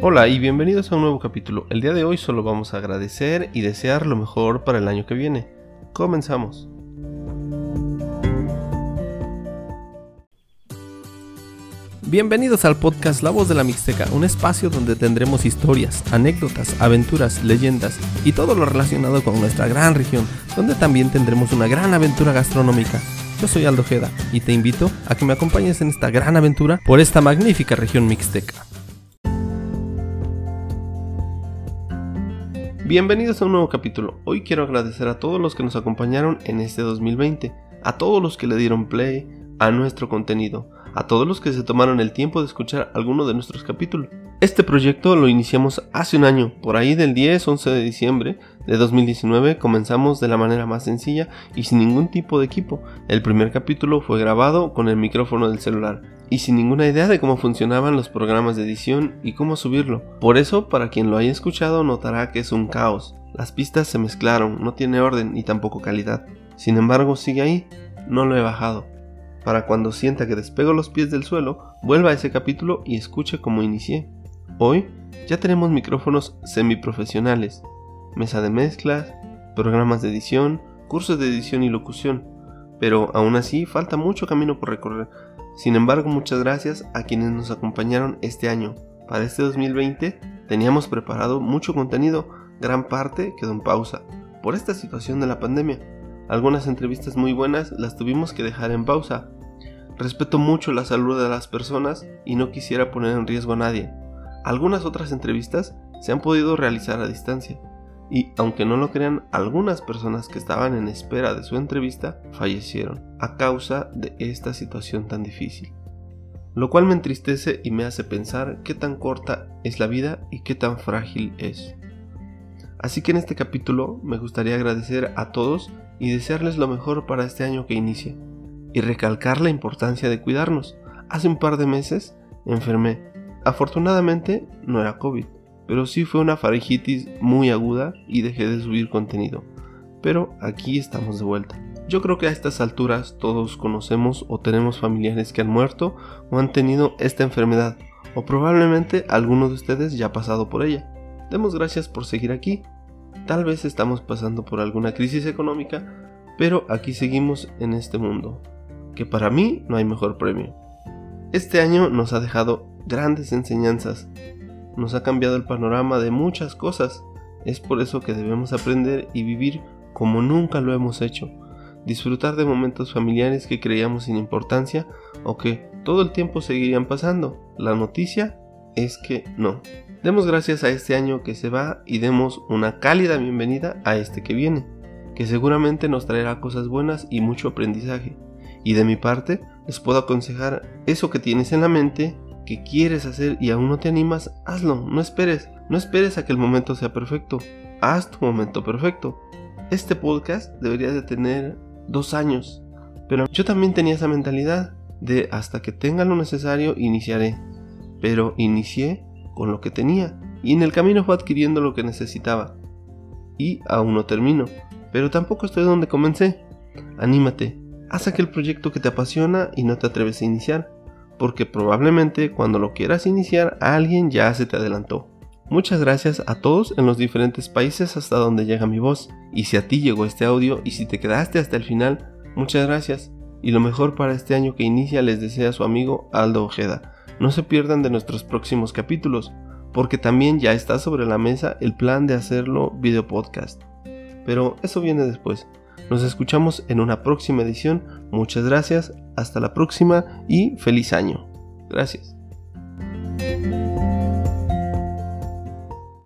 Hola y bienvenidos a un nuevo capítulo. El día de hoy solo vamos a agradecer y desear lo mejor para el año que viene. Comenzamos. Bienvenidos al podcast La Voz de la Mixteca, un espacio donde tendremos historias, anécdotas, aventuras, leyendas y todo lo relacionado con nuestra gran región, donde también tendremos una gran aventura gastronómica. Yo soy Aldo Jeda y te invito a que me acompañes en esta gran aventura por esta magnífica región mixteca. Bienvenidos a un nuevo capítulo. Hoy quiero agradecer a todos los que nos acompañaron en este 2020, a todos los que le dieron play a nuestro contenido, a todos los que se tomaron el tiempo de escuchar alguno de nuestros capítulos. Este proyecto lo iniciamos hace un año, por ahí del 10-11 de diciembre de 2019 comenzamos de la manera más sencilla y sin ningún tipo de equipo. El primer capítulo fue grabado con el micrófono del celular y sin ninguna idea de cómo funcionaban los programas de edición y cómo subirlo. Por eso, para quien lo haya escuchado notará que es un caos. Las pistas se mezclaron, no tiene orden ni tampoco calidad. Sin embargo, sigue ahí, no lo he bajado para cuando sienta que despego los pies del suelo, vuelva a ese capítulo y escuche cómo inicié. Hoy ya tenemos micrófonos semiprofesionales, mesa de mezclas, programas de edición, cursos de edición y locución, pero aún así falta mucho camino por recorrer. Sin embargo, muchas gracias a quienes nos acompañaron este año. Para este 2020 teníamos preparado mucho contenido, gran parte quedó en pausa por esta situación de la pandemia. Algunas entrevistas muy buenas las tuvimos que dejar en pausa Respeto mucho la salud de las personas y no quisiera poner en riesgo a nadie. Algunas otras entrevistas se han podido realizar a distancia y, aunque no lo crean, algunas personas que estaban en espera de su entrevista fallecieron a causa de esta situación tan difícil. Lo cual me entristece y me hace pensar qué tan corta es la vida y qué tan frágil es. Así que en este capítulo me gustaría agradecer a todos y desearles lo mejor para este año que inicia y recalcar la importancia de cuidarnos. Hace un par de meses enfermé. Afortunadamente no era COVID, pero sí fue una faringitis muy aguda y dejé de subir contenido. Pero aquí estamos de vuelta. Yo creo que a estas alturas todos conocemos o tenemos familiares que han muerto o han tenido esta enfermedad, o probablemente alguno de ustedes ya ha pasado por ella. Demos gracias por seguir aquí. Tal vez estamos pasando por alguna crisis económica, pero aquí seguimos en este mundo, que para mí no hay mejor premio. Este año nos ha dejado grandes enseñanzas, nos ha cambiado el panorama de muchas cosas, es por eso que debemos aprender y vivir como nunca lo hemos hecho, disfrutar de momentos familiares que creíamos sin importancia o que todo el tiempo seguirían pasando. La noticia es que no. Demos gracias a este año que se va y demos una cálida bienvenida a este que viene, que seguramente nos traerá cosas buenas y mucho aprendizaje. Y de mi parte, les puedo aconsejar eso que tienes en la mente, que quieres hacer y aún no te animas, hazlo, no esperes, no esperes a que el momento sea perfecto, haz tu momento perfecto. Este podcast debería de tener dos años, pero yo también tenía esa mentalidad de hasta que tenga lo necesario iniciaré, pero inicié con lo que tenía y en el camino fue adquiriendo lo que necesitaba. Y aún no termino, pero tampoco estoy donde comencé. Anímate, haz aquel proyecto que te apasiona y no te atreves a iniciar, porque probablemente cuando lo quieras iniciar alguien ya se te adelantó. Muchas gracias a todos en los diferentes países hasta donde llega mi voz, y si a ti llegó este audio y si te quedaste hasta el final, muchas gracias, y lo mejor para este año que inicia les desea su amigo Aldo Ojeda. No se pierdan de nuestros próximos capítulos, porque también ya está sobre la mesa el plan de hacerlo video podcast. Pero eso viene después. Nos escuchamos en una próxima edición. Muchas gracias, hasta la próxima y feliz año. Gracias.